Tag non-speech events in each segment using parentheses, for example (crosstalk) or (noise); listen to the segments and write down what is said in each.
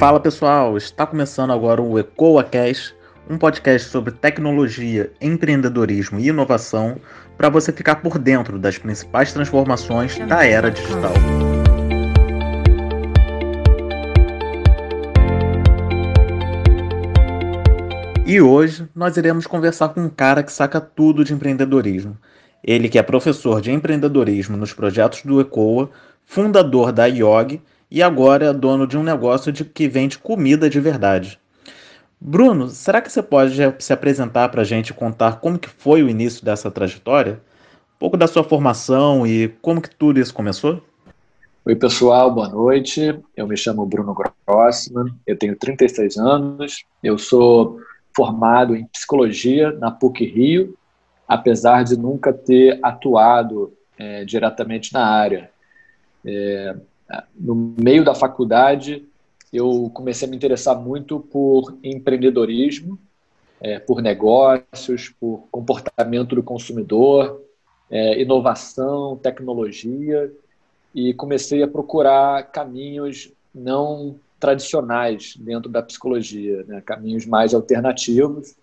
Fala pessoal, está começando agora o EcoaCast, um podcast sobre tecnologia, empreendedorismo e inovação para você ficar por dentro das principais transformações da era digital. E hoje nós iremos conversar com um cara que saca tudo de empreendedorismo. Ele que é professor de empreendedorismo nos projetos do Ecoa, fundador da IOG e agora é dono de um negócio de que vende comida de verdade. Bruno, será que você pode se apresentar para a gente e contar como que foi o início dessa trajetória? Um pouco da sua formação e como que tudo isso começou? Oi, pessoal, boa noite. Eu me chamo Bruno Grossman, eu tenho 36 anos, eu sou formado em psicologia na PUC Rio, apesar de nunca ter atuado é, diretamente na área. É, no meio da faculdade, eu comecei a me interessar muito por empreendedorismo, é, por negócios, por comportamento do consumidor, é, inovação, tecnologia, e comecei a procurar caminhos não tradicionais dentro da psicologia, né? caminhos mais alternativos.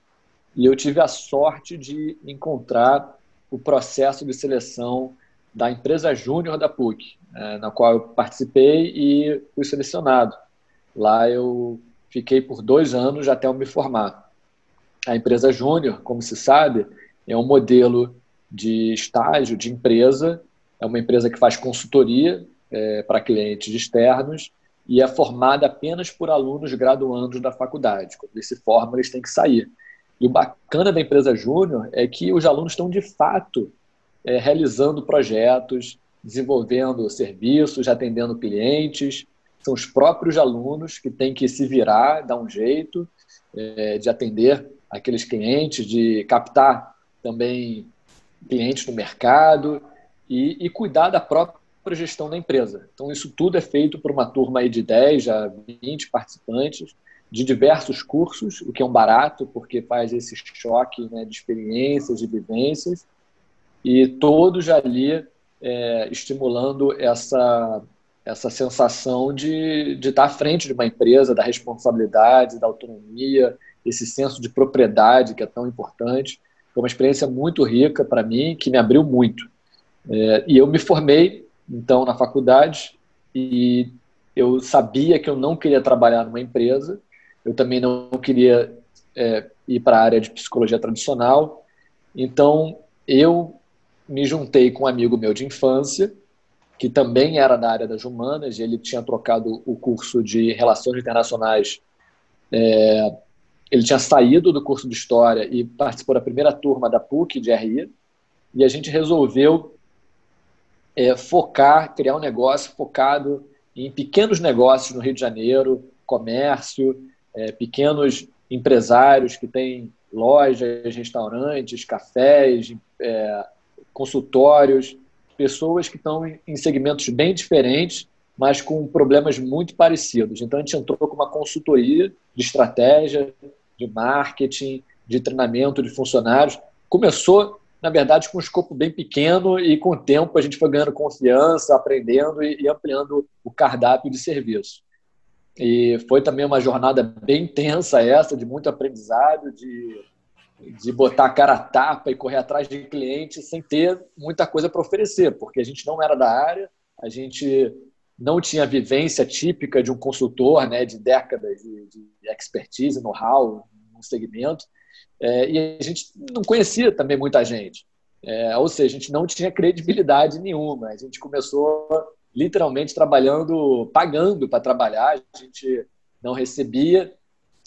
E eu tive a sorte de encontrar o processo de seleção da empresa júnior da PUC, é, na qual eu participei e fui selecionado. Lá eu fiquei por dois anos até eu me formar. A empresa júnior, como se sabe, é um modelo de estágio de empresa, é uma empresa que faz consultoria é, para clientes externos e é formada apenas por alunos graduandos da faculdade. Quando eles se formam, eles têm que sair. E o bacana da empresa júnior é que os alunos estão, de fato, é, realizando projetos, desenvolvendo serviços, atendendo clientes. São os próprios alunos que têm que se virar, dar um jeito é, de atender aqueles clientes, de captar também clientes no mercado e, e cuidar da própria gestão da empresa. Então, isso tudo é feito por uma turma de 10 a 20 participantes de diversos cursos, o que é um barato, porque faz esse choque né, de experiências, de vivências, e todos ali é, estimulando essa, essa sensação de, de estar à frente de uma empresa, da responsabilidade, da autonomia, esse senso de propriedade que é tão importante. Foi uma experiência muito rica para mim, que me abriu muito. É, e eu me formei então na faculdade e eu sabia que eu não queria trabalhar numa empresa, eu também não queria é, ir para a área de psicologia tradicional, então eu me juntei com um amigo meu de infância, que também era da área das humanas, ele tinha trocado o curso de Relações Internacionais. É, ele tinha saído do curso de História e participou da primeira turma da PUC de RI, e a gente resolveu é, focar, criar um negócio focado em pequenos negócios no Rio de Janeiro, comércio, é, pequenos empresários que têm lojas, restaurantes, cafés, é, consultórios, pessoas que estão em segmentos bem diferentes, mas com problemas muito parecidos. Então, a gente entrou com uma consultoria de estratégia, de marketing, de treinamento de funcionários. Começou na verdade, com um escopo bem pequeno e com o tempo a gente foi ganhando confiança, aprendendo e, ampliando o cardápio de serviço. E foi também uma jornada bem intensa essa, de muito aprendizado, de, de botar a cara a tapa e correr atrás de clientes sem ter muita coisa para oferecer, porque a gente não era da área, a gente não tinha a vivência típica de um consultor, né, de décadas de, de expertise, know-how no segmento. É, e a gente não conhecia também muita gente. É, ou seja, a gente não tinha credibilidade nenhuma. A gente começou literalmente trabalhando, pagando para trabalhar, a gente não recebia,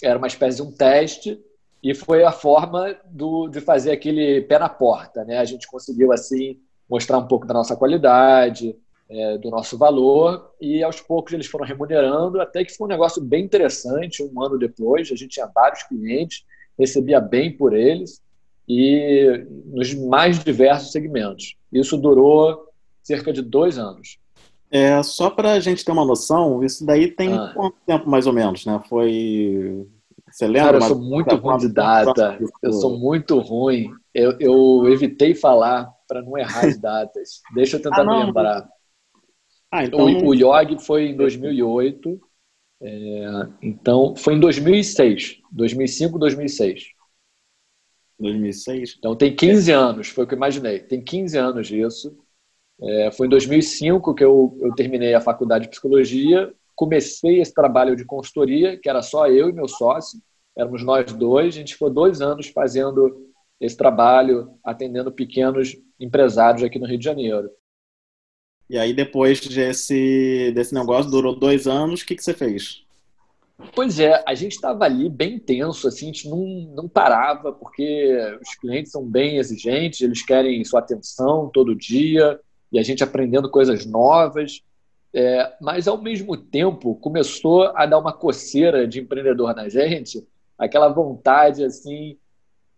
era uma espécie de um teste, e foi a forma do, de fazer aquele pé na porta. Né? A gente conseguiu, assim, mostrar um pouco da nossa qualidade, é, do nosso valor, e aos poucos eles foram remunerando, até que foi um negócio bem interessante. Um ano depois, a gente tinha vários clientes, recebia bem por eles e nos mais diversos segmentos. Isso durou cerca de dois anos. É, só para a gente ter uma noção, isso daí tem ah. quanto tempo mais ou menos, né? Foi. Você lembra? Cara, eu sou muito ruim de data. Eu sou muito ruim. Eu, eu evitei falar para não errar as datas. (laughs) Deixa eu tentar ah, me lembrar. Ah, então... o, o IOG foi em 2008 É, então, foi em 2006, 2005, 2006. 2006? Então, tem 15 anos, foi o que eu imaginei. Tem 15 anos disso. É, foi em 2005 que eu, eu terminei a faculdade de psicologia, comecei esse trabalho de consultoria, que era só eu e meu sócio, éramos nós dois, a gente ficou dois anos fazendo esse trabalho, atendendo pequenos empresários aqui no Rio de Janeiro. E aí, depois desse, desse negócio, durou dois anos, o que, que você fez? Pois é, a gente estava ali bem tenso, assim, a gente não, não parava, porque os clientes são bem exigentes, eles querem sua atenção todo dia, e a gente aprendendo coisas novas. É, mas, ao mesmo tempo, começou a dar uma coceira de empreendedor na gente, aquela vontade, assim,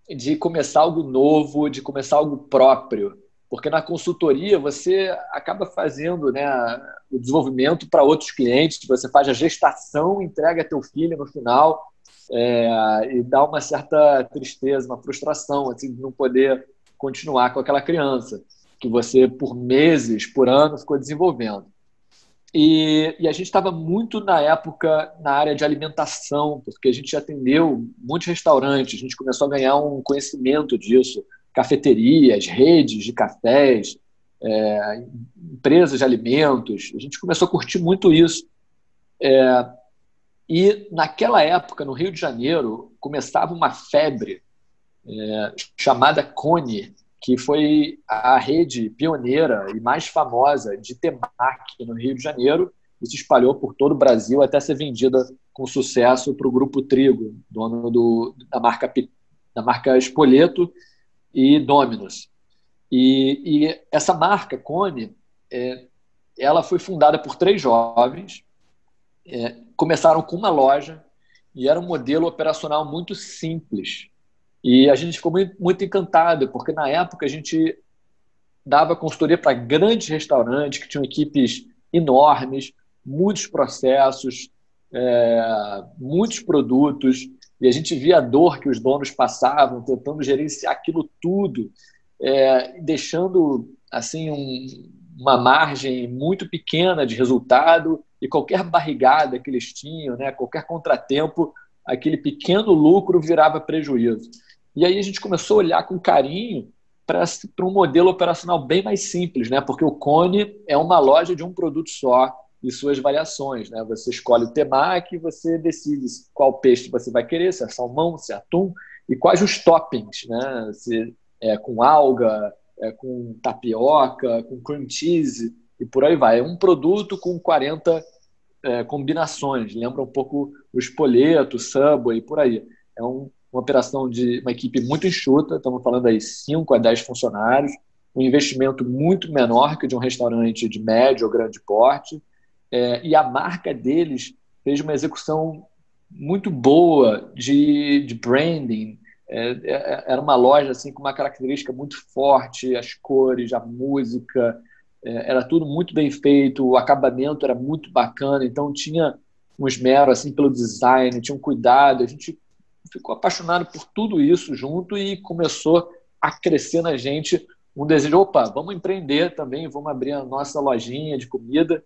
de começar algo novo, de começar algo próprio. Porque na consultoria você acaba fazendo né, o desenvolvimento para outros clientes, você faz a gestação, entrega teu filho no final, é, e dá uma certa tristeza, uma frustração assim, de não poder continuar com aquela criança que você, por meses, por ano, ficou desenvolvendo. E, e, a gente estava muito na época na área de alimentação, porque a gente atendeu muitos restaurantes, a gente começou a ganhar um conhecimento disso, cafeterias, redes de cafés, é, empresas de alimentos, a gente começou a curtir muito isso. É, e naquela época, no Rio de Janeiro, começava uma febre é, chamada Cone, que foi a rede pioneira e mais famosa de temaki no Rio de Janeiro e se espalhou por todo o Brasil até ser vendida com sucesso para o Grupo Trigo, dono do, da, marca, da marca Espoleto e Dominus. E, e essa marca, Cone, é, ela foi fundada por três jovens, é, começaram com uma loja e era um modelo operacional muito simples. E a gente ficou muito, encantado, porque na época a gente dava consultoria para grandes restaurantes que tinham equipes enormes, muitos processos, é, muitos produtos, e a gente via a dor que os donos passavam tentando gerenciar aquilo tudo, é, deixando assim um, uma margem muito pequena de resultado e qualquer barrigada que eles tinham, né, qualquer contratempo, aquele pequeno lucro virava prejuízo. E aí a gente começou a olhar com carinho para um modelo operacional bem mais simples, né? porque o Cone é uma loja de um produto só e suas variações. Né? Você escolhe o temaki e você decide qual peixe você vai querer, se é salmão, se é atum, e quais os toppings, né? se é com alga, é com tapioca, com cream cheese e por aí vai. É um produto com 40 é, combinações, lembra um pouco o espoleto, o Subway e por aí. É um uma operação de uma equipe muito enxuta, estamos falando aí 5 a 10 funcionários, um investimento muito menor que de um restaurante de médio ou grande porte, é, e a marca deles fez uma execução muito boa de, de branding, é, é, era uma loja assim com uma característica muito forte, as cores, a música, é, era tudo muito bem feito, o acabamento era muito bacana, então tinha um esmero assim pelo design, tinha um cuidado, a gente ficou apaixonado por tudo isso junto e começou a crescer na gente um desejo, opa, vamos empreender também, vamos abrir a nossa lojinha de comida.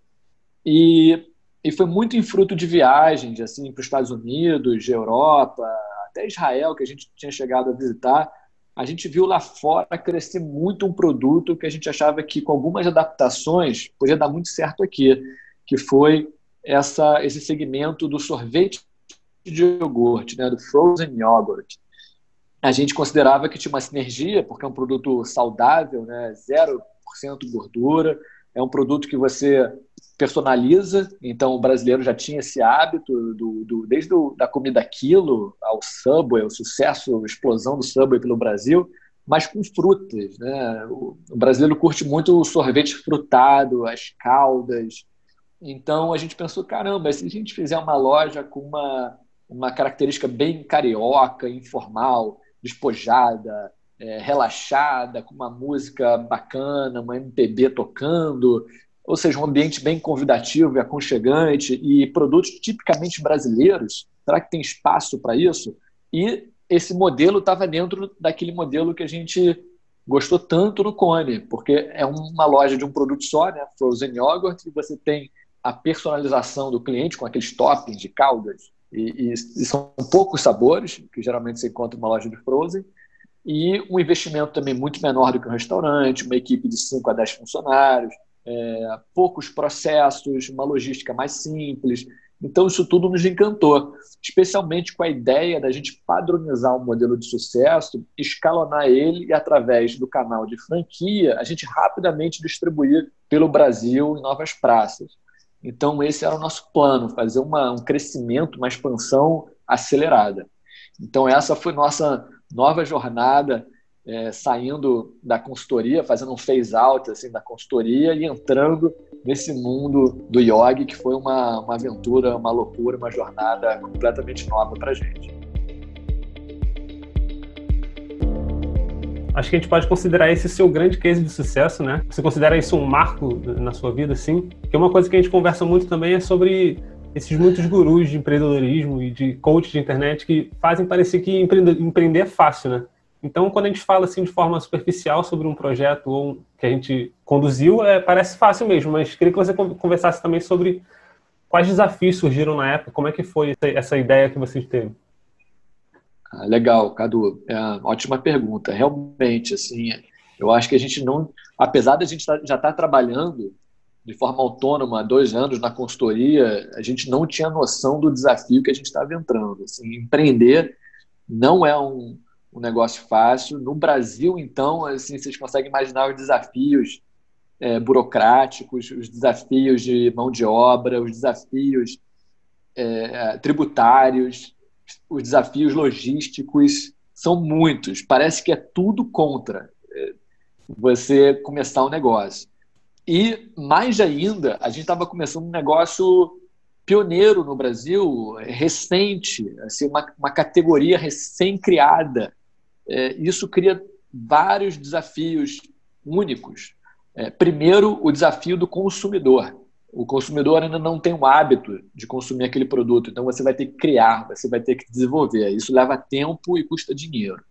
E, e foi muito em fruto de viagens, assim, para os Estados Unidos, Europa, até Israel, que a gente tinha chegado a visitar. A gente viu lá fora crescer muito um produto que a gente achava que, com algumas adaptações, podia dar muito certo aqui, que foi essa, esse segmento do sorvete de iogurte, né, do frozen yogurt. A gente considerava que tinha uma sinergia, porque é um produto saudável, né, 0% gordura, é um produto que você personaliza, então o brasileiro já tinha esse hábito, do, do desde do, da comida quilo ao Subway, o sucesso, a explosão do Subway pelo Brasil, mas com frutas. Né? O, o brasileiro curte muito o sorvete frutado, as caldas. Então a gente pensou, caramba, se a gente fizer uma loja com uma uma característica bem carioca, informal, despojada, é, relaxada, com uma música bacana, uma MPB tocando, ou seja, um ambiente bem convidativo e aconchegante e produtos tipicamente brasileiros. Será que tem espaço para isso? E esse modelo estava dentro daquele modelo que a gente gostou tanto no Cone, porque é uma loja de um produto só, né, frozen yogurt, e você tem a personalização do cliente com aqueles toppings de caldas, e, e, e são poucos sabores, que geralmente você encontra em uma loja de frozen, e um investimento também muito menor do que um restaurante, uma equipe de 5 a 10 funcionários, é, poucos processos, uma logística mais simples. Então, isso tudo nos encantou, especialmente com a ideia da gente padronizar um modelo de sucesso, escalonar ele e, através do canal de franquia, a gente rapidamente distribuir pelo Brasil em novas praças. Então, esse era o nosso plano, fazer uma, um crescimento, uma expansão acelerada. Então, essa foi nossa nova jornada, é, saindo da consultoria, fazendo um phase-out assim, da consultoria e entrando nesse mundo do yoga, que foi uma, uma aventura, uma loucura, uma jornada completamente nova para gente. Acho que a gente pode considerar esse seu grande case de sucesso, né? Você considera isso um marco na sua vida, sim? Porque uma coisa que a gente conversa muito também é sobre esses muitos gurus de empreendedorismo e de coach de internet que fazem parecer que empreender, é fácil, né? Então, quando a gente fala assim de forma superficial sobre um projeto ou que a gente conduziu, é, parece fácil mesmo, mas queria que você conversasse também sobre quais desafios surgiram na época, como é que foi essa ideia que vocês teve. Ah, legal, Cadu. É ótima pergunta. Realmente, assim, eu acho que a gente não, apesar de a gente tá, já estar tá trabalhando de forma autônoma há dois anos na consultoria, a gente não tinha noção do desafio que a gente estava entrando. Assim, empreender não é um, um negócio fácil. No Brasil, então, assim, vocês conseguem imaginar os desafios é, burocráticos, os desafios de mão de obra, os desafios é, tributários, os desafios logísticos são muitos. Parece que é tudo contra é, você começar um negócio. E mais ainda, a gente estava começando um negócio pioneiro no Brasil, recente, assim, uma, uma categoria recém-criada. É, isso cria vários desafios únicos. É, primeiro, o desafio do consumidor. O consumidor ainda não tem o hábito de consumir aquele produto, então você vai ter que criar, você vai ter que desenvolver. Isso leva tempo e custa dinheiro.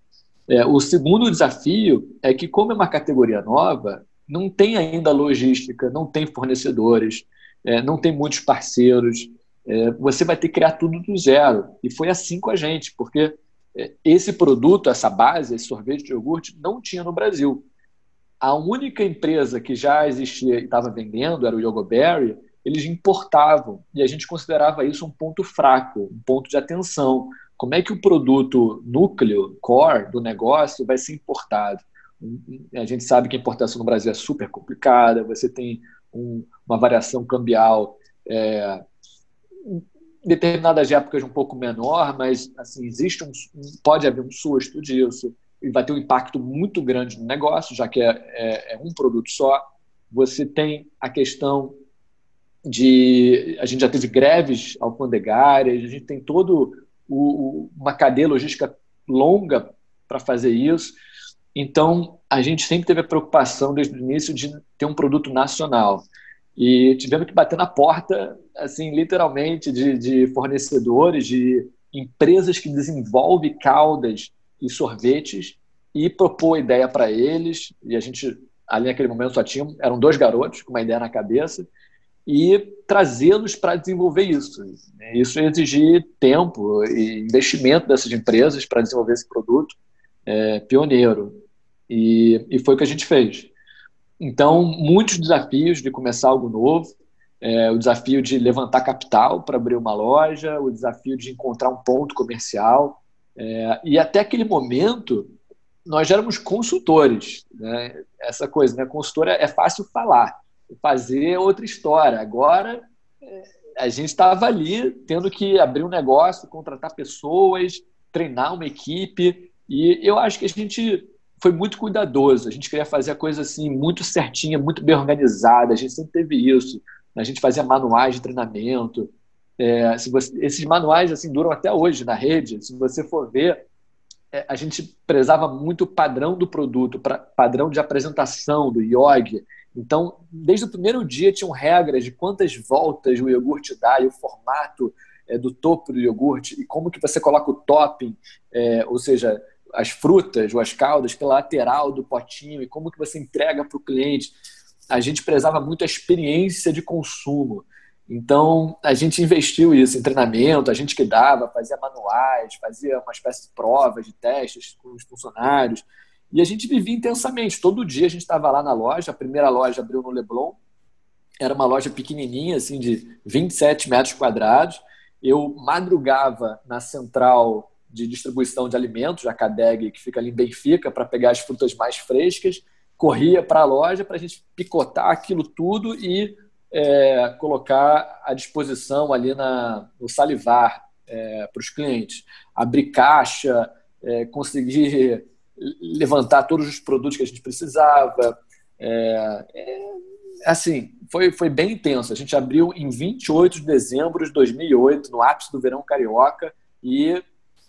É, o segundo desafio é que, como é uma categoria nova, não tem ainda logística, não tem fornecedores, é, não tem muitos parceiros. É, você vai ter que criar tudo do zero. E foi assim com a gente, porque é, esse produto, essa base, esse sorvete de iogurte, não tinha no Brasil. A única empresa que já existia e estava vendendo era o Yogoberry, eles importavam e a gente considerava isso um ponto fraco, um ponto de atenção. Como é que o produto núcleo, core do negócio vai ser importado? A gente sabe que a importação no Brasil é super complicada, você tem um, uma variação cambial é, determinadas épocas um pouco menor, mas assim existe um, pode haver um susto disso vai ter um impacto muito grande no negócio, já que é, é, é um produto só. Você tem a questão de. A gente já teve greves alfandegárias, a gente tem todo uma cadeia logística longa para fazer isso. Então, a gente sempre teve a preocupação desde o início de ter um produto nacional. E tivemos que bater na porta, assim, literalmente, de, de fornecedores, de empresas que desenvolvem caldas e sorvetes e propor ideia para eles. E a gente, ali naquele momento, só tinha, eram dois garotos com uma ideia na cabeça e trazê-los para desenvolver isso. Isso ia exigir tempo e investimento dessas empresas para desenvolver esse produto é, pioneiro. E, e foi o que a gente fez. Então, muitos desafios de começar algo novo, é, o desafio de levantar capital para abrir uma loja, o desafio de encontrar um ponto comercial. É, e até aquele momento, nós já éramos consultores. Né? Essa coisa, né? consultor é, é fácil falar, fazer outra história. Agora, é, a gente estava ali tendo que abrir um negócio, contratar pessoas, treinar uma equipe. E eu acho que a gente foi muito cuidadoso. A gente queria fazer a coisa assim muito certinha, muito bem organizada. A gente sempre teve isso. A gente fazia manuais de treinamento. É, se você, esses manuais assim duram até hoje na rede. Se você for ver, é, a gente prezava muito o padrão do produto, pra, padrão de apresentação do iog. Então, desde o primeiro dia tinham regras de quantas voltas o iogurte dá e o formato é, do topo do iogurte e como que você coloca o topping, é, ou seja, as frutas ou as caldas pela lateral do potinho e como que você entrega para o cliente. A gente prezava muito a experiência de consumo. Então, a gente investiu isso em treinamento, a gente que dava, fazia manuais, fazia uma espécie de provas, de testes com os funcionários. E a gente vivia intensamente. Todo dia a gente estava lá na loja. A primeira loja abriu no Leblon. Era uma loja pequenininha, assim, de 27 metros quadrados. Eu madrugava na central de distribuição de alimentos, a Cadeg, que fica ali em Benfica, para pegar as frutas mais frescas. Corria para a loja para a gente picotar aquilo tudo e é, colocar à disposição ali na, no salivar é, para os clientes. Abrir caixa, é, conseguir levantar todos os produtos que a gente precisava. É, é, assim, foi, foi bem intenso. A gente abriu em 28 de dezembro de 2008, no ápice do verão carioca, e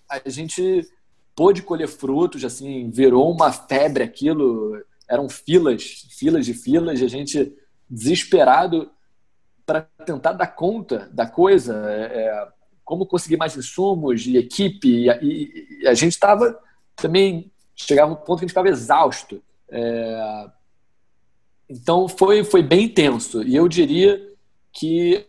a gente pôde colher frutos, assim, virou uma febre aquilo, eram filas, filas de filas, e a gente desesperado para tentar dar conta da coisa, é, é, como conseguir mais insumos e equipe. E, e, a gente estava também chegava um ponto que a gente ficava exausto. É, então foi foi bem intenso e eu diria que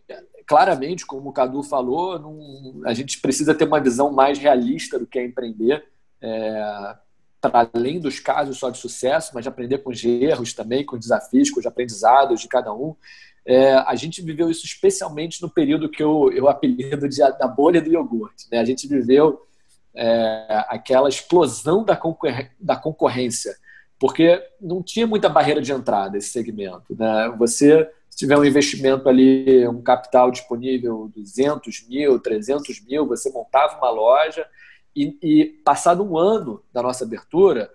claramente, como o Cadu falou, não, a gente precisa ter uma visão mais realista do que é empreender. É, para além dos casos só de sucesso, mas de aprender com os erros também, com os desafios, com os aprendizados de cada um. É, a gente viveu isso especialmente no período que eu, eu apelido de da bolha do iogurte. Né? A gente viveu é, aquela explosão da, concor da concorrência, porque não tinha muita barreira de entrada esse segmento. Né? Você se tiver um investimento ali, um capital disponível, 200 mil, 300 mil, você montava uma loja e, e passado um ano da nossa abertura,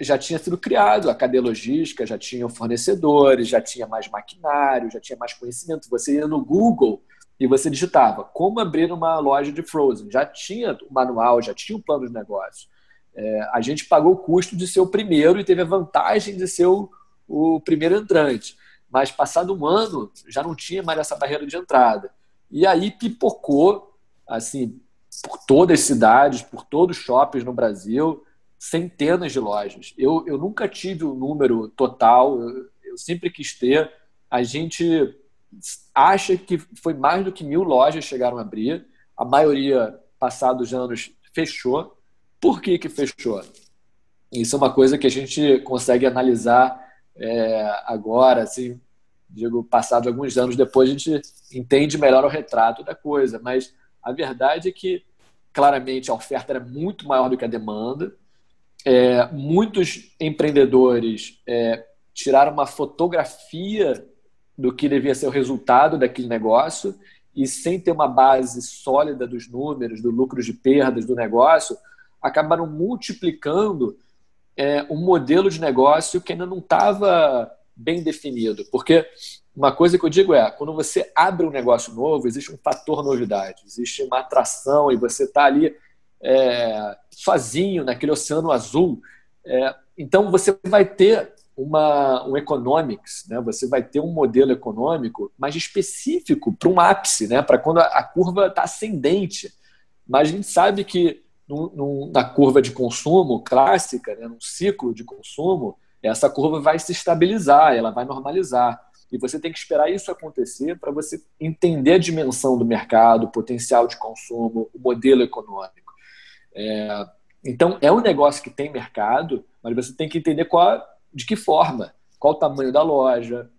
já tinha sido criado, a cadeia logística já tinha fornecedores, já tinha mais maquinário, já tinha mais conhecimento. Você ia no Google e você digitava como abrir uma loja de Frozen. Já tinha o manual, já tinha o plano de negócio. É, a gente pagou o custo de ser o primeiro e teve a vantagem de ser o, o primeiro entrante. Mas passado um ano, já não tinha mais essa barreira de entrada. E aí pipocou, assim, por todas as cidades, por todos os shoppings no Brasil, centenas de lojas. Eu, eu nunca tive o um número total, eu, eu sempre quis ter. A gente acha que foi mais do que mil lojas chegaram a abrir. A maioria, passados anos, fechou. Por que, que fechou? Isso é uma coisa que a gente consegue analisar é, agora, assim, digo, passado alguns anos depois, a gente entende melhor o retrato da coisa. Mas a verdade é que, claramente, a oferta era muito maior do que a demanda é, muitos empreendedores é, tiraram uma fotografia do que devia ser o resultado daquele negócio e sem ter uma base sólida dos números, do lucro de perdas do negócio, acabaram multiplicando é, um modelo de negócio que ainda não estava bem definido. Porque uma coisa que eu digo é, quando você abre um negócio novo, existe um fator novidade, existe uma atração e você está ali é, sozinho naquele oceano azul. É, então você vai ter uma, um economics, né? você vai ter um modelo econômico mais específico para um ápice, né? para quando a, a curva está ascendente. Mas a gente sabe que no, na curva de consumo clássica, né? num ciclo de consumo, essa curva vai se estabilizar, ela vai normalizar. E você tem que esperar isso acontecer para você entender a dimensão do mercado, o potencial de consumo, o modelo econômico. É, então, é um negócio que tem mercado, mas você tem que entender qual, de que forma, qual o tamanho da loja,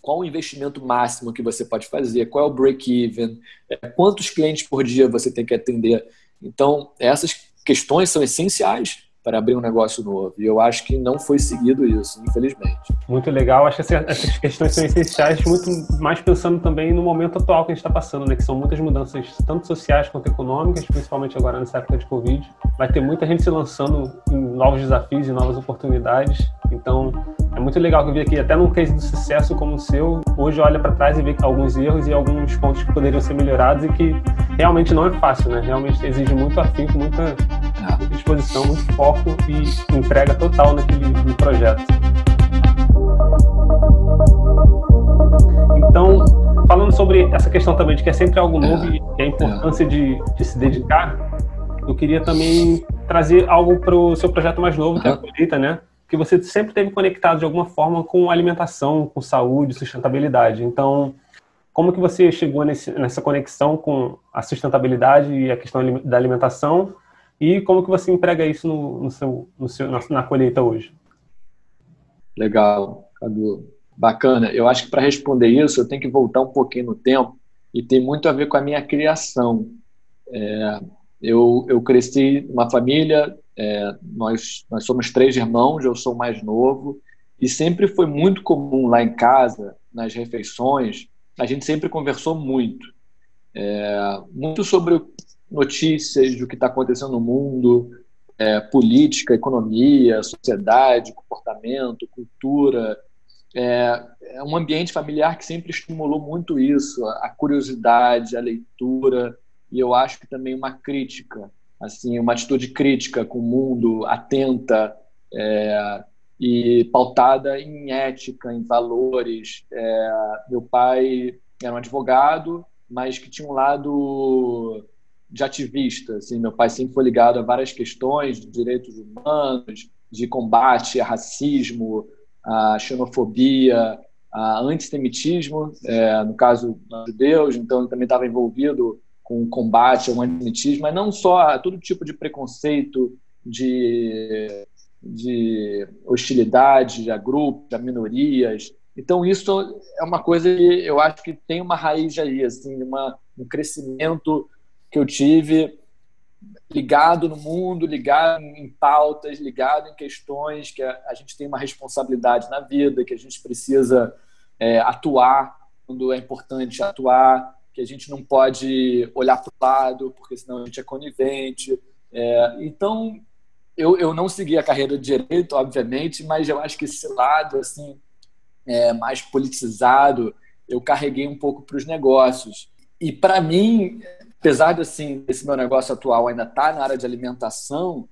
qual o investimento máximo que você pode fazer, qual é o break-even, é, quantos clientes por dia você tem que atender. Então, essas questões são essenciais para abrir um negócio novo. E eu acho que não foi seguido isso, infelizmente. Muito legal. Acho que essas questões são essenciais, muito mais pensando também no momento atual que a gente está passando, né? Que são muitas mudanças, tanto sociais quanto econômicas, principalmente agora nessa época de Covid. Vai ter muita gente se lançando em novos desafios e novas oportunidades. Então, é muito legal que eu vi aqui, até num case de sucesso como o seu, hoje olha para trás e vê alguns erros e alguns pontos que poderiam ser melhorados e que realmente não é fácil, né? Realmente exige muito afinco, muita é. disposição, muito foco e entrega total naquele no projeto. Então, falando sobre essa questão também de que é sempre algo novo é. e a importância de, de se dedicar, eu queria também trazer algo para o seu projeto mais novo, que é a colheita, né? Que você sempre teve conectado de alguma forma com alimentação, com saúde, sustentabilidade. Então, como que você chegou nesse, nessa conexão com a sustentabilidade e a questão da alimentação e como que você emprega isso no, no seu, no seu, na, na colheita hoje? Legal, Cadu. Bacana. Eu acho que para responder isso eu tenho que voltar um pouquinho no tempo e tem muito a ver com a minha criação. É, eu, eu cresci numa família, é, nós, nós somos três irmãos, eu sou mais novo, e sempre foi muito comum lá em casa, nas refeições, a gente sempre conversou muito. É, muito sobre notícias do que está acontecendo no mundo, é, política, economia, sociedade, comportamento, cultura. É, é, um ambiente familiar que sempre estimulou muito isso, a curiosidade, a leitura, e eu acho que também uma crítica, assim, uma atitude crítica com o mundo, atenta é, e pautada em ética, em valores. É, meu pai era um advogado, mas que tinha um lado de ativista. Assim, meu pai sempre foi ligado a várias questões de direitos humanos, de combate a racismo, a xenofobia, a antissemitismo, é, no caso judeus, então ele também estava envolvido com combate ao antissemitismo, mas não só a todo tipo de preconceito, de, de hostilidade a grupos, a minorias. Então isso é uma coisa que eu acho que tem uma raiz aí, assim, uma, um crescimento que eu tive ligado no mundo, ligado em pautas, ligado em questões que a, a gente tem uma responsabilidade na vida, que a gente precisa é, atuar quando é importante atuar, que a gente não pode olhar para o lado, porque senão a gente é conivente. É, então, eu, eu não segui a carreira de direito, obviamente, mas eu acho que esse lado assim é, mais politizado eu carreguei um pouco para os negócios. E para mim, apesar de assim, esse meu negócio atual ainda estar tá na área de alimentação,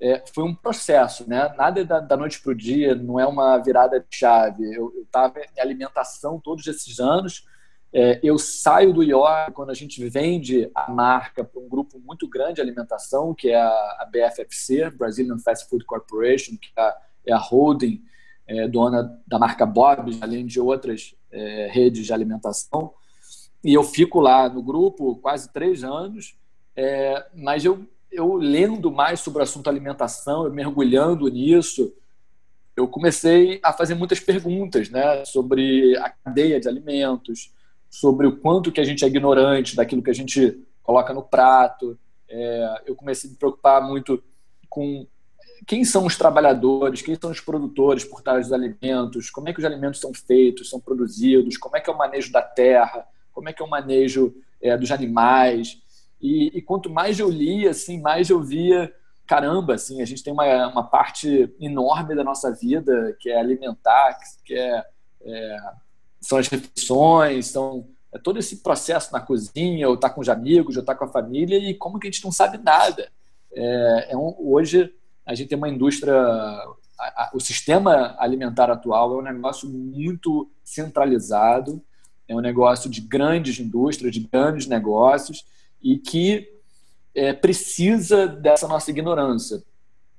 é, foi um processo, né? Nada da, da noite para o dia, não é uma virada de chave. Eu estava em alimentação todos esses anos, é, eu saio do IOR quando a gente vende a marca para um grupo muito grande de alimentação, que é a, a BFFC, Brazilian Fast Food Corporation, que é a, é a holding é, dona da marca Bob's, além de outras é, redes de alimentação. E eu fico lá no grupo quase três anos, é, mas eu, eu lendo mais sobre o assunto alimentação, eu mergulhando nisso, eu comecei a fazer muitas perguntas né, sobre a cadeia de alimentos, sobre o quanto que a gente é ignorante daquilo que a gente coloca no prato. É, eu comecei a me preocupar muito com quem são os trabalhadores, quem são os produtores por trás dos alimentos, como é que os alimentos são feitos, são produzidos, como é que é o manejo da terra, como é que é o manejo é, dos animais. E, e, quanto mais eu lia, assim, mais eu via, caramba, assim, a gente tem uma, uma parte enorme da nossa vida que é alimentar, que é, é são as refeições, são é todo esse processo na cozinha, ou estar tá com os amigos, ou estar tá com a família, e como que a gente não sabe nada. É, é um, hoje a gente tem uma indústria, a, a, o sistema alimentar atual é um negócio muito centralizado, é um negócio de grandes indústrias, de grandes negócios, e que é, precisa dessa nossa ignorância.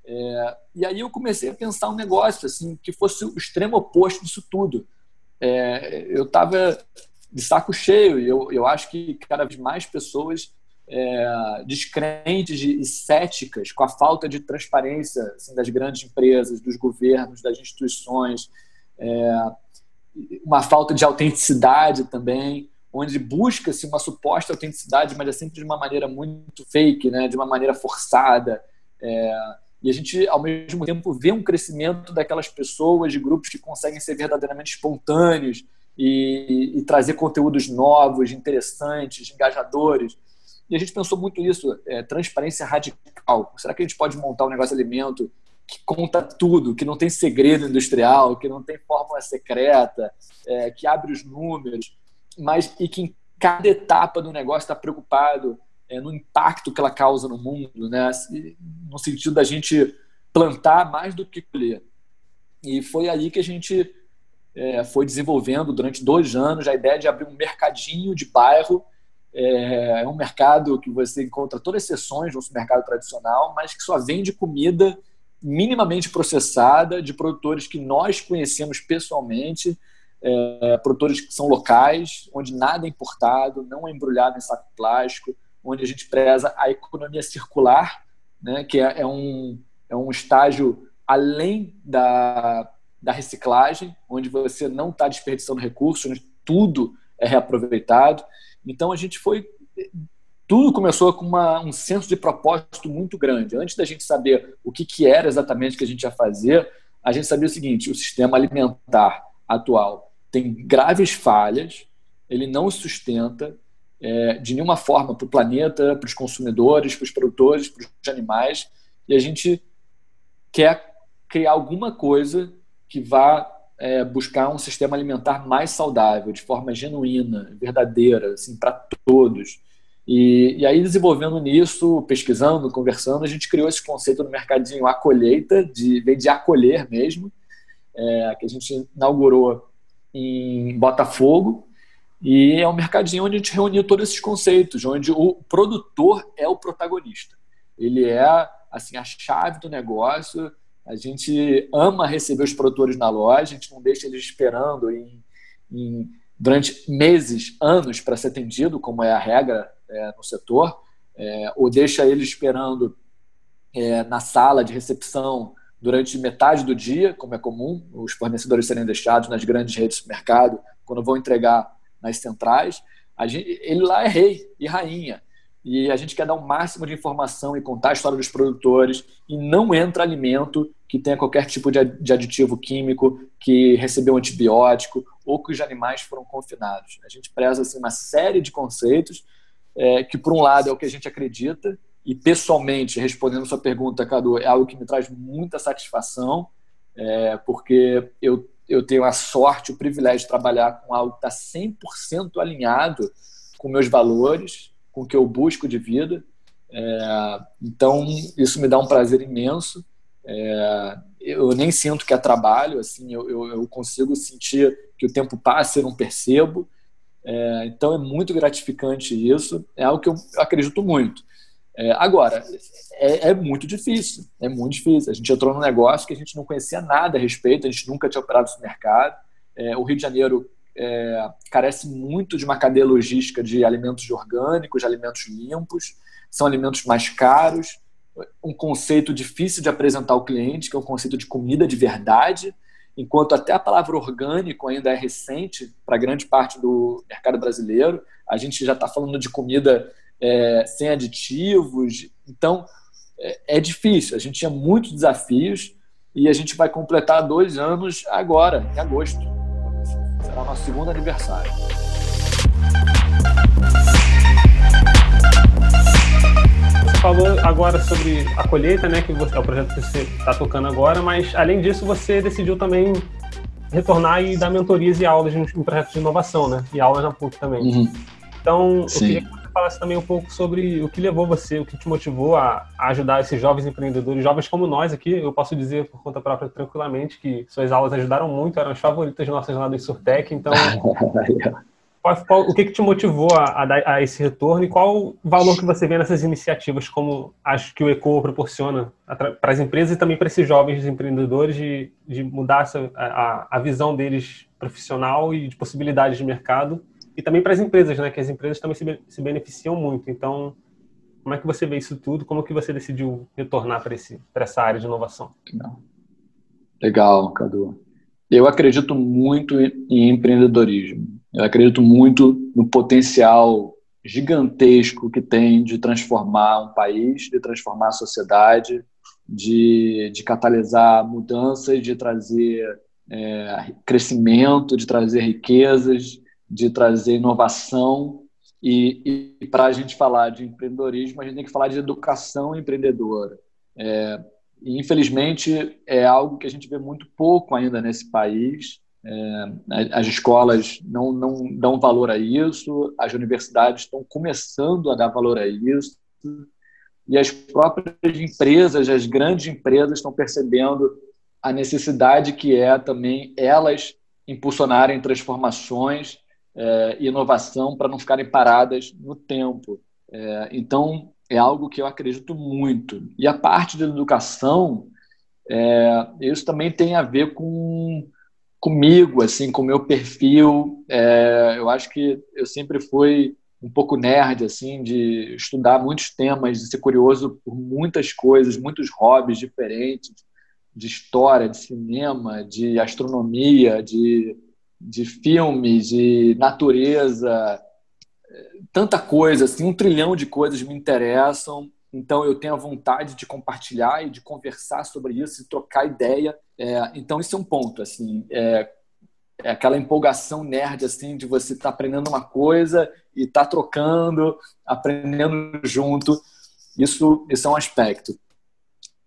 É, e aí eu comecei a pensar um negócio assim que fosse o extremo oposto disso tudo é, eu estava de saco cheio e eu, eu acho que cada vez mais pessoas é, descrentes e céticas com a falta de transparência assim, das grandes empresas, dos governos, das instituições, é, uma falta de autenticidade também, onde busca-se uma suposta autenticidade, mas é sempre de uma maneira muito fake, né, de uma maneira forçada. É, e a gente, ao mesmo tempo, vê um crescimento daquelas pessoas, de grupos que conseguem ser verdadeiramente espontâneos e, e trazer conteúdos novos, interessantes, engajadores. E a gente pensou muito nisso, é, transparência radical. Será que a gente pode montar um negócio de alimento que conta tudo, que não tem segredo industrial, que não tem fórmula secreta, é, que abre os números, mas e que em cada etapa do negócio está preocupado é, no impacto que ela causa no mundo, né? no sentido da gente plantar mais do que colher. E foi aí que a gente é, foi desenvolvendo durante dois anos a ideia de abrir um mercadinho de bairro. É, é um mercado que você encontra todas as seções do mercado tradicional, mas que só vende comida minimamente processada de produtores que nós conhecemos pessoalmente é, produtores que são locais, onde nada é importado, não é embrulhado em saco plástico, onde a gente preza a economia circular, né, que é, é um, é um estágio além da, da reciclagem, onde você não está desperdiçando recursos, onde tudo é reaproveitado. Então a gente foi. Tudo começou com uma, um senso de propósito muito grande. Antes da gente saber o que, que era exatamente que a gente ia fazer, a gente sabia o seguinte: o sistema alimentar atual tem graves falhas, ele não sustenta é, de nenhuma forma para o planeta, para os consumidores, para os produtores, para os animais, e a gente quer criar alguma coisa que vá é, buscar um sistema alimentar mais saudável, de forma genuína, verdadeira, assim, para todos. E, e, aí, desenvolvendo nisso, pesquisando, conversando, a gente criou esse conceito no mercadinho A Colheita, de, vem de acolher mesmo, é, que a gente inaugurou em Botafogo. E é um mercadinho onde a gente reuniu todos esses conceitos, onde o produtor é o protagonista. Ele é assim a chave do negócio, a gente ama receber os produtores na loja, a gente não deixa eles esperando em, em, durante meses, anos para ser atendido, como é a regra é, no setor, é, ou deixa eles esperando é, na sala de recepção durante metade do dia, como é comum, os fornecedores serem deixados nas grandes redes de mercado quando vão entregar nas centrais. Gente, ele lá é rei e rainha e a gente quer dar o um máximo de informação e contar a história dos produtores e não entra alimento que tenha qualquer tipo de aditivo químico, que recebeu antibiótico ou que os animais foram confinados. A gente preza assim, uma série de conceitos é, que, por um lado, é o que a gente acredita e, pessoalmente, respondendo sua pergunta, Cadu, é algo que me traz muita satisfação, é, porque eu, eu tenho a sorte, o privilégio de trabalhar com algo que está 100% alinhado com meus valores, com o que eu busco de vida. É, então, isso me dá um prazer imenso. É, eu nem sinto que é trabalho, assim, eu, eu, eu, consigo sentir que o tempo passa e eu não percebo. É, então, é muito gratificante isso. É algo que eu acredito muito. É, agora, é, é, muito difícil, é muito difícil. A gente entrou num negócio que a gente não conhecia nada a respeito, a gente nunca tinha operado esse mercado. É, o Rio de Janeiro é, carece muito de uma cadeia logística de alimentos orgânicos, de alimentos limpos, são alimentos mais caros, um conceito difícil de apresentar ao cliente, que é um conceito de comida de verdade, enquanto até a palavra orgânico ainda é recente para grande parte do mercado brasileiro. A gente já está falando de comida é, sem aditivos, então é, é difícil. A gente tinha muitos desafios e a gente vai completar dois anos agora, em agosto. Será o nosso segundo aniversário. Você falou agora sobre a colheita, né? Que você, é o projeto que você está tocando agora, mas além disso, você decidiu também retornar e dar mentorias e aulas em projetos de inovação, né? E aulas na PUC também. Uhum. Então, Sim. eu queria que falasse também um pouco sobre o que levou você, o que te motivou a, a, ajudar esses jovens empreendedores, jovens como nós aqui. Eu posso dizer por conta própria tranquilamente que suas aulas ajudaram muito, eram as favoritas nossas lá do Surtec. Então, (laughs) qual, qual, o que, que te motivou a, a, dar a esse retorno e qual o valor que você vê nessas iniciativas, como acho que o ECO proporciona para as empresas e também para esses jovens empreendedores de, de mudar essa, a, a visão deles profissional e de possibilidades de mercado e também para as empresas, né? Que as empresas também se, se beneficiam muito. Então, como é que você vê isso tudo? Como que você decidiu retornar para essa área de inovação? Legal, Legal Cadu. Eu acredito muito em empreendedorismo. Eu acredito muito no potencial gigantesco que tem de transformar um país, de transformar a sociedade, de, de catalisar mudanças, de trazer é, crescimento, de trazer riquezas, de trazer inovação. E, e para a gente falar de empreendedorismo, a gente tem que falar de educação empreendedora. É, e, infelizmente, é algo que a gente vê muito pouco ainda nesse país. É, as escolas não, não dão valor a isso, as universidades estão começando a dar valor a isso, e as próprias empresas, as grandes empresas, estão percebendo a necessidade que é também elas impulsionarem transformações é, inovação para não ficarem paradas no tempo. É, então, é algo que eu acredito muito. E a parte da educação, é, isso também tem a ver com, comigo, assim, com o meu perfil. É, eu acho que eu sempre fui um pouco nerd, assim, de estudar muitos temas, de ser curioso por muitas coisas, muitos hobbies diferentes, de história, de cinema, de astronomia, de, de filmes, de natureza, tanta coisa, assim, um trilhão de coisas me interessam. Então eu tenho a vontade de compartilhar e de conversar sobre isso e trocar ideia é, então, isso é um ponto, assim, é, é aquela empolgação nerd, assim, de você estar tá aprendendo uma coisa e estar tá trocando, aprendendo junto. Isso, isso é um aspecto.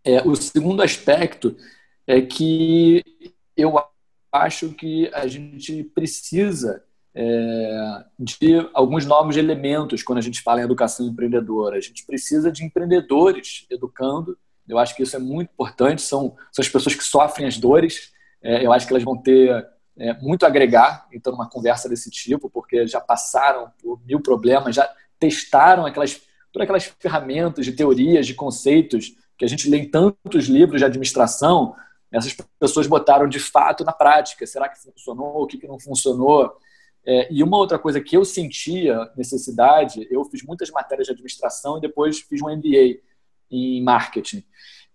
É, o segundo aspecto é que eu acho que a gente precisa é, de alguns novos elementos quando a gente fala em educação empreendedora. A gente precisa de empreendedores educando eu acho que isso é muito importante. São, são as pessoas que sofrem as dores. É, eu acho que elas vão ter é, muito a agregar, então, numa conversa desse tipo, porque já passaram por mil problemas, já testaram aquelas, todas aquelas ferramentas de teorias, de conceitos que a gente lê em tantos livros de administração. Essas pessoas botaram de fato na prática. Será que funcionou? O que, que não funcionou? É, e uma outra coisa que eu sentia necessidade, eu fiz muitas matérias de administração e depois fiz um MBA em marketing.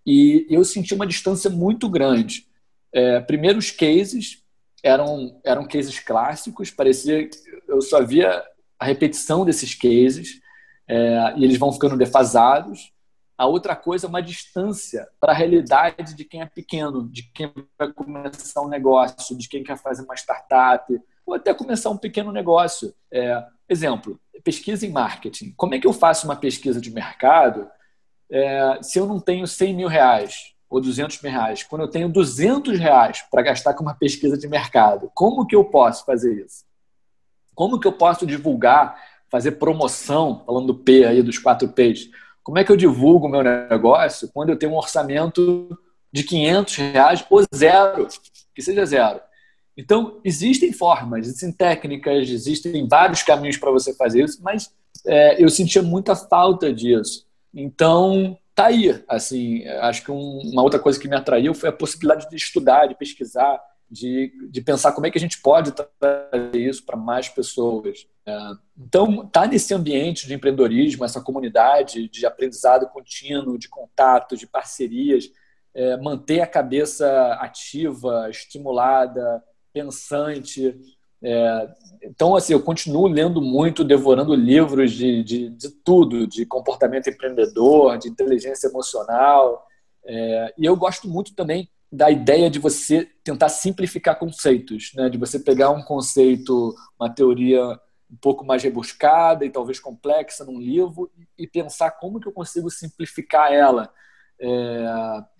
E eu senti uma distância muito grande. É, primeiro, os cases eram, eram cases clássicos, parecia eu só via a repetição desses cases é, e eles vão ficando defasados. A outra coisa é uma distância para a realidade de quem é pequeno, de quem vai começar um negócio, de quem quer fazer uma startup, ou até começar um pequeno negócio. É, exemplo, pesquisa em marketing. Como é que eu faço uma pesquisa de mercado é, se eu não tenho 100 mil reais ou 200 mil reais, quando eu tenho 200 reais para gastar com uma pesquisa de mercado, como que eu posso fazer isso? Como que eu posso divulgar, fazer promoção, falando do P aí, dos quatro P's, como é que eu divulgo o meu negócio quando eu tenho um orçamento de 500 reais ou zero, que seja zero? Então, existem formas, existem técnicas, existem vários caminhos para você fazer isso, mas é, eu sentia muita falta disso. Então, tá aí. Assim, acho que um, uma outra coisa que me atraiu foi a possibilidade de estudar, de pesquisar, de, de pensar como é que a gente pode trazer isso para mais pessoas. É, então, tá nesse ambiente de empreendedorismo, essa comunidade de aprendizado contínuo, de contatos, de parcerias, é, manter a cabeça ativa, estimulada, pensante, é, então, assim, eu continuo lendo muito, devorando livros de, de, de tudo, de comportamento empreendedor, de inteligência emocional. É, e eu gosto muito também da ideia de você tentar simplificar conceitos, né? de você pegar um conceito, uma teoria um pouco mais rebuscada e talvez complexa num livro e pensar como que eu consigo simplificar ela. É,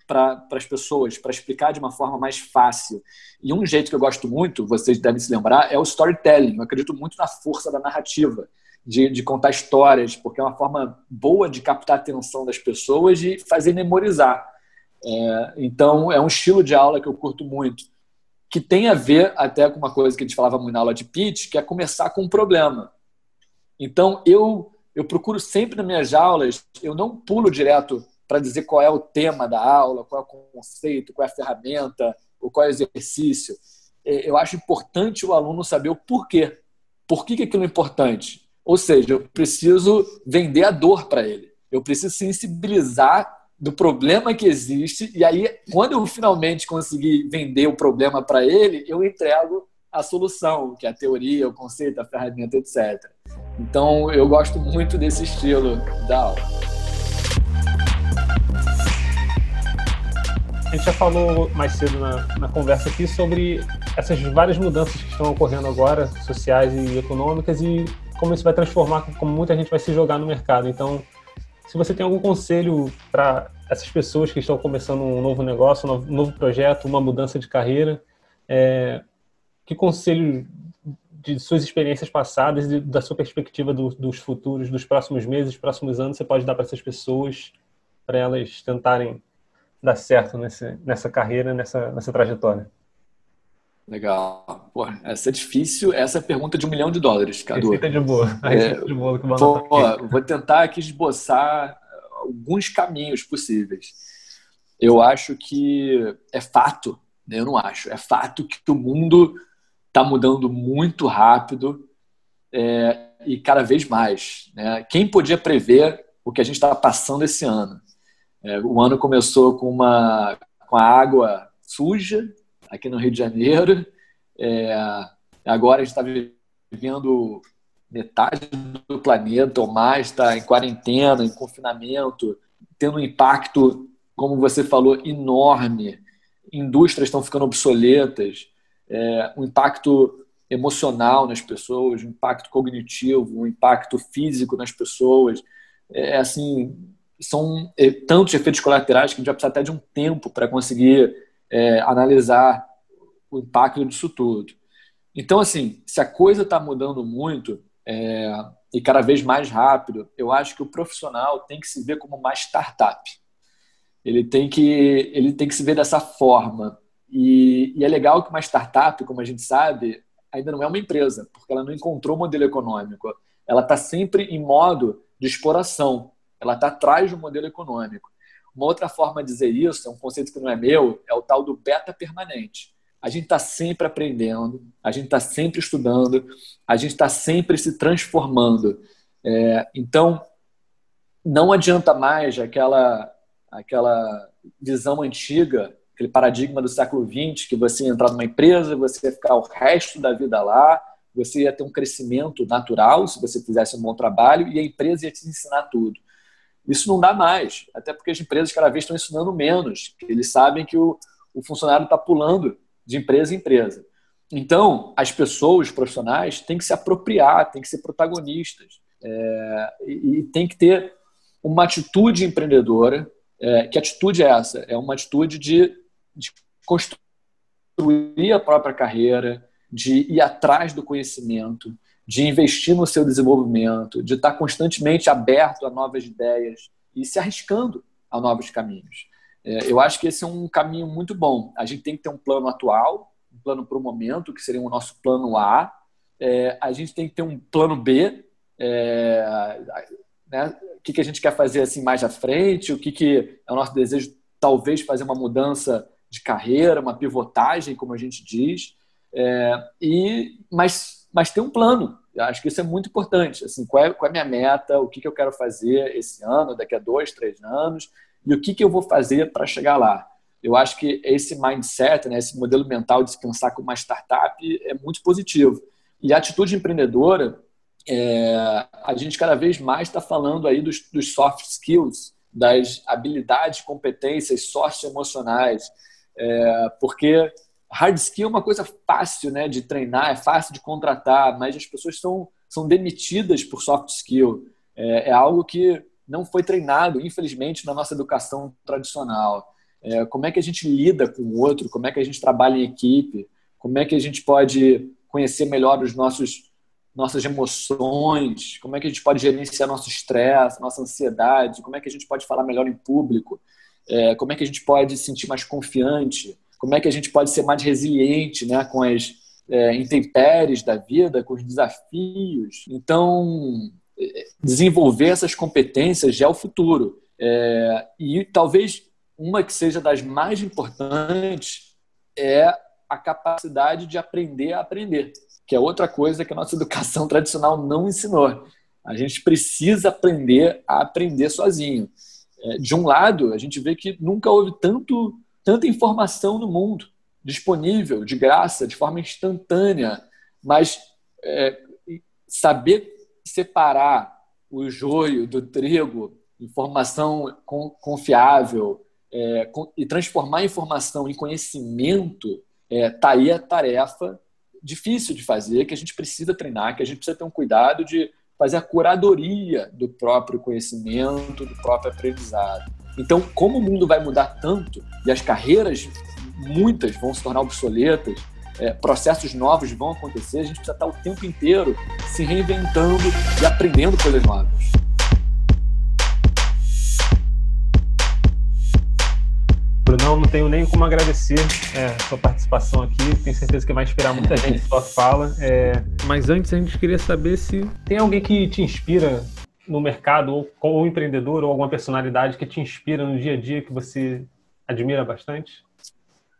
para as pessoas, para explicar de uma forma mais fácil. E um jeito que eu gosto muito, vocês devem se lembrar, é o storytelling. Eu acredito muito na força da narrativa, de, de contar histórias, porque é uma forma boa de captar a atenção das pessoas e fazer memorizar. É, então, é um estilo de aula que eu curto muito, que tem a ver até com uma coisa que a gente falava muito na aula de pitch, que é começar com um problema. Então, eu, eu procuro sempre nas minhas aulas, eu não pulo direto para dizer qual é o tema da aula, qual é o conceito, qual é a ferramenta, ou qual é o exercício. É, eu acho importante o aluno saber o porquê. Por que, que aquilo é importante? Ou seja, eu preciso vender a dor para ele. Eu preciso sensibilizar do problema que existe e aí quando eu finalmente conseguir vender o problema para ele, eu entrego a solução, que é a teoria, o conceito, a ferramenta, etc. Então, eu gosto muito desse estilo da aula. A gente já falou mais cedo na, na conversa aqui sobre essas várias mudanças que estão ocorrendo agora, sociais e econômicas, e como isso vai transformar, como muita gente vai se jogar no mercado. Então, se você tem algum conselho para essas pessoas que estão começando um novo negócio, um novo projeto, uma mudança de carreira, é, que conselho de suas experiências passadas e da sua perspectiva do, dos futuros, dos próximos meses, próximos anos, você pode dar para essas pessoas, para elas tentarem dar certo nesse, nessa carreira, nessa, nessa trajetória? Legal. Pô, essa é difícil. Essa é a pergunta de um milhão de dólares, Cadu. Receita de boa. A receita é, de boa que vou, vou tentar aqui esboçar alguns caminhos possíveis. Eu acho que é fato Eu não acho. É fato que o mundo está mudando muito rápido é, e cada vez mais. Né? Quem podia prever o que a gente estava passando esse ano? É, o ano começou com uma com a água suja aqui no Rio de Janeiro. É, agora a gente está vivendo metade do planeta ou mais está em quarentena, em confinamento, tendo um impacto, como você falou, enorme. Indústrias estão ficando obsoletas, é, um impacto emocional nas pessoas, um impacto cognitivo, um impacto físico nas pessoas. É assim, são é, tantos efeitos colaterais que a gente vai precisar até de um tempo para conseguir é, analisar o impacto disso tudo. Então, assim, se a coisa está mudando muito é, e cada vez mais rápido, eu acho que o profissional tem que se ver como uma startup. Ele tem que, ele tem que se ver dessa forma. E, e é legal que uma startup, como a gente sabe, ainda não é uma empresa, porque ela não encontrou modelo econômico. Ela está sempre em modo de exploração. Ela está atrás do modelo econômico. Uma outra forma de dizer isso, é um conceito que não é meu, é o tal do beta permanente a gente está sempre aprendendo, a gente está sempre estudando, a gente está sempre se transformando. É, então, não adianta mais aquela, aquela visão antiga, aquele paradigma do século XX, que você ia entrar numa empresa, você ia ficar o resto da vida lá, você ia ter um crescimento natural se você fizesse um bom trabalho e a empresa ia te ensinar tudo. Isso não dá mais, até porque as empresas cada vez estão ensinando menos. Eles sabem que o, o funcionário está pulando de empresa em empresa. Então, as pessoas, os profissionais, têm que se apropriar, têm que ser protagonistas é, e, e que ter uma atitude empreendedora. É, que atitude é essa? É uma atitude de, de construir a própria carreira, de ir atrás do conhecimento, de investir no seu desenvolvimento, de estar constantemente aberto a novas ideias e se arriscando a novos caminhos. É, eu acho que esse é um caminho muito bom. A gente tem que ter um plano atual, um plano para o momento, que seria o nosso plano A. É, a gente tem que ter um plano B, é, né? o que, a gente quer fazer assim mais à frente, o que, é o nosso desejo, talvez fazer uma mudança de carreira, uma pivotagem, como a gente diz. E mas, mas ter um plano. Eu acho que isso é muito importante. Assim, qual é, qual é a minha meta? O que, que eu quero fazer esse ano, daqui a dois, três anos? e o que, que eu vou fazer para chegar lá. Eu acho que esse mindset, né, esse modelo mental de se pensar como uma startup é muito positivo. E a atitude empreendedora, é, a gente cada vez mais está falando aí dos, dos, soft skills, das habilidades, competências socioemocionais, é, porque hard skill é uma coisa fácil né, de treinar, é fácil de contratar, mas as pessoas são, são demitidas por soft skill. É, é algo que não foi treinado, infelizmente, na nossa educação tradicional. É, como é que a gente lida com o outro, como é que a gente trabalha em equipe, como é que a gente pode conhecer melhor os nossos nossas emoções, como é que a gente pode gerenciar nosso estresse, nossa ansiedade, como é que a gente pode falar melhor em público, é, como é que a gente pode se sentir mais confiante, como é que a gente pode ser mais resiliente né, com as é, intempéries da vida, com os desafios. Então, desenvolver essas competências já é o futuro. É, e talvez uma que seja das mais importantes é a capacidade de aprender a aprender, que é outra coisa que a nossa (laughs) educação tradicional não ensinou. A gente precisa aprender a aprender sozinho. É, de um lado, a gente vê que nunca houve tanto, tanta informação no mundo disponível, de graça, de forma instantânea, mas é, saber separar o joio do trigo, informação confiável, é, e transformar a informação em conhecimento, está é, tá aí a tarefa difícil de fazer, que a gente precisa treinar, que a gente precisa ter um cuidado de fazer a curadoria do próprio conhecimento, do próprio aprendizado. Então, como o mundo vai mudar tanto e as carreiras, muitas, vão se tornar obsoletas, é, processos novos vão acontecer, a gente precisa estar o tempo inteiro se reinventando e aprendendo coisas novas. Brunão, não tenho nem como agradecer é, a sua participação aqui. Tenho certeza que vai inspirar muita gente sua fala. É, mas antes a gente queria saber se tem alguém que te inspira no mercado, ou, ou empreendedor, ou alguma personalidade que te inspira no dia a dia que você admira bastante?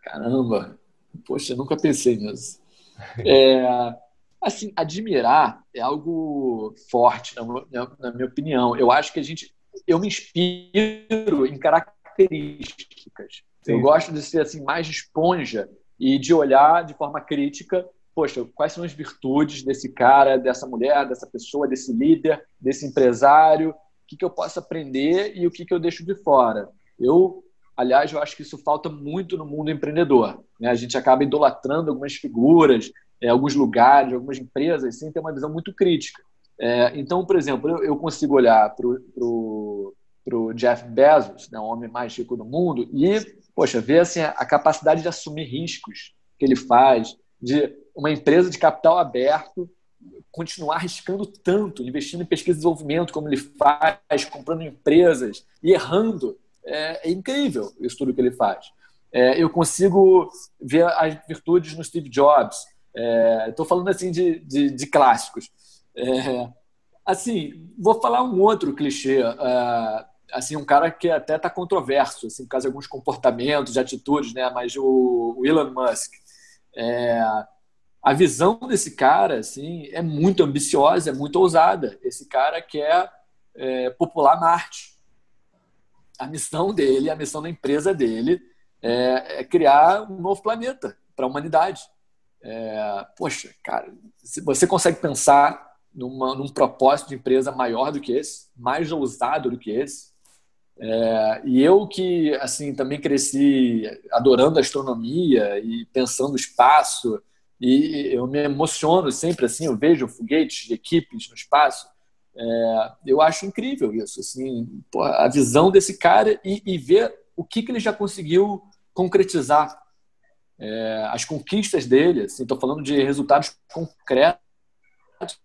Caramba, poxa, nunca pensei nisso. É, assim, admirar é algo forte, na, na minha opinião. Eu acho que a gente, eu me inspiro em características. Sim. Eu gosto de ser assim mais esponja e de olhar de forma crítica, poxa, quais são as virtudes desse cara, dessa mulher, dessa pessoa, desse líder, desse empresário, o que, que eu posso aprender e o que, que eu deixo de fora. Eu, aliás, eu acho que isso falta muito no mundo empreendedor. Né? A gente acaba idolatrando algumas figuras, é, alguns lugares, algumas empresas, sem ter uma visão muito crítica. É, então, por exemplo, eu, eu consigo olhar para o Jeff Bezos, né, o homem mais rico do mundo, e, poxa, ver assim, a capacidade de assumir riscos que ele faz, de uma empresa de capital aberto continuar arriscando tanto, investindo em pesquisa e desenvolvimento como ele faz, comprando empresas e errando. É, é incrível isso tudo que ele faz. É, eu consigo ver as virtudes no Steve Jobs. Estou é, falando assim de, de, de clássicos. É, assim, vou falar um outro clichê. É, assim, um cara que até está controverso, assim, por causa de alguns comportamentos, de atitudes, né? Mas o, o Elon Musk. A visão desse cara assim é muito ambiciosa, é muito ousada. Esse cara quer é, popular Marte. A missão dele, a missão da empresa dele é, é criar um novo planeta para a humanidade. É, poxa, cara, se você consegue pensar numa, num propósito de empresa maior do que esse, mais ousado do que esse, é, e eu que assim também cresci adorando astronomia e pensando no espaço, e eu me emociono sempre assim, eu vejo foguetes de equipes no espaço. É, eu acho incrível isso, assim, a visão desse cara e, e ver o que, que ele já conseguiu concretizar. É, as conquistas dele, estou assim, falando de resultados concretos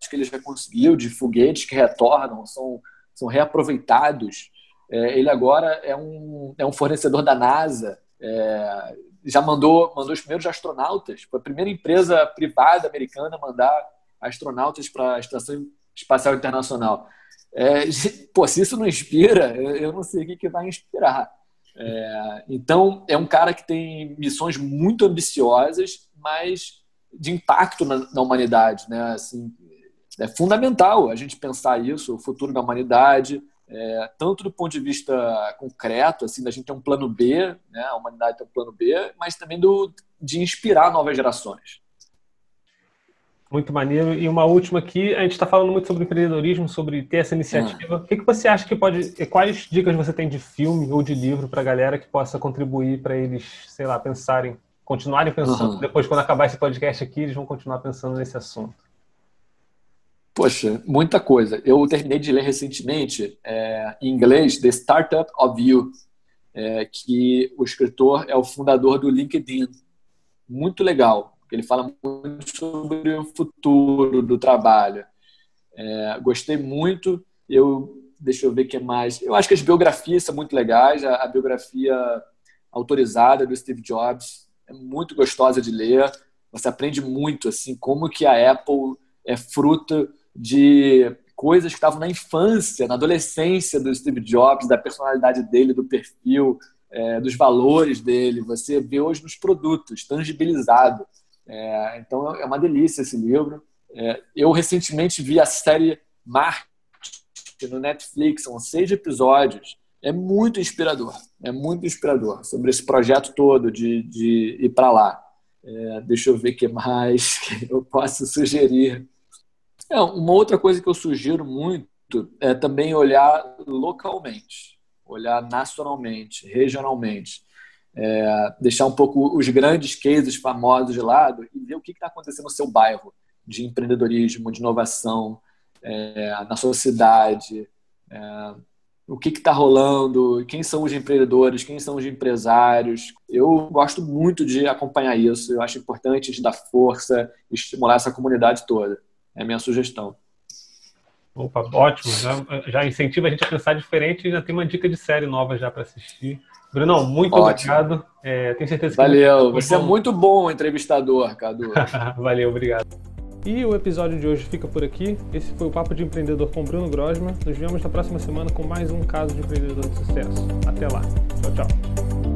que ele já conseguiu, de foguetes que retornam, são, são reaproveitados. É, ele agora é um, é um fornecedor da NASA. É, já mandou, mandou os primeiros astronautas, foi a primeira empresa privada americana a mandar astronautas para a Estação Espacial Internacional. É, pô, se isso não inspira, eu não sei o que, que vai inspirar. É, então, é um cara que tem missões muito ambiciosas, mas de impacto na, na humanidade. Né? Assim, é fundamental a gente pensar isso, o futuro da humanidade, é, tanto do ponto de vista concreto, assim, da gente ter um plano B, né, a humanidade tem um plano B, mas também do, de inspirar novas gerações. Muito maneiro. E uma última aqui, a gente está falando muito sobre empreendedorismo, sobre ter essa iniciativa. É. O que, que você acha que pode. Quais dicas você tem de filme ou de livro para a galera que possa contribuir para eles, sei lá, pensarem, continuarem pensando? Uhum. Depois, quando acabar esse podcast aqui, eles vão continuar pensando nesse assunto. Poxa, muita coisa. Eu terminei de ler recentemente, é, em inglês, The Startup of You, é, que o escritor é o fundador do LinkedIn. Muito legal, ele fala muito sobre o futuro do trabalho. É, gostei muito. Eu deixa eu ver o que mais. Eu acho que as biografias são muito legais. A, a biografia autorizada do Steve Jobs é muito gostosa de ler. Você aprende muito assim como que a Apple é fruto de coisas que estavam na infância, na adolescência do Steve Jobs, da personalidade dele, do perfil, é, dos valores dele. Você vê hoje nos produtos, tangibilizado. É, então é uma delícia esse livro. É, eu recentemente vi a série Marte no Netflix, são seis episódios. É muito inspirador, é muito inspirador sobre esse projeto todo de, de ir para lá. É, deixa eu ver o que mais (laughs) eu posso sugerir. Uma outra coisa que eu sugiro muito é também olhar localmente, olhar nacionalmente, regionalmente. É, deixar um pouco os grandes cases famosos de lado e ver o que está acontecendo no seu bairro de empreendedorismo, de inovação, é, na sua cidade, é, o que está rolando, quem são os empreendedores, quem são os empresários. Eu gosto muito de acompanhar isso, eu acho importante dar força, estimular essa comunidade toda. É a minha sugestão. Opa, ótimo. Já, já, incentiva a gente a pensar diferente e já tem uma dica de série nova já para assistir. Bruno, muito ótimo. obrigado. É, tenho certeza que. Valeu. Você é é muito bom entrevistador, Cadu. (laughs) Valeu, obrigado. E o episódio de hoje fica por aqui. Esse foi o Papo de Empreendedor com Bruno Grosman. Nos vemos na próxima semana com mais um caso de empreendedor de sucesso. Até lá. Tchau, tchau.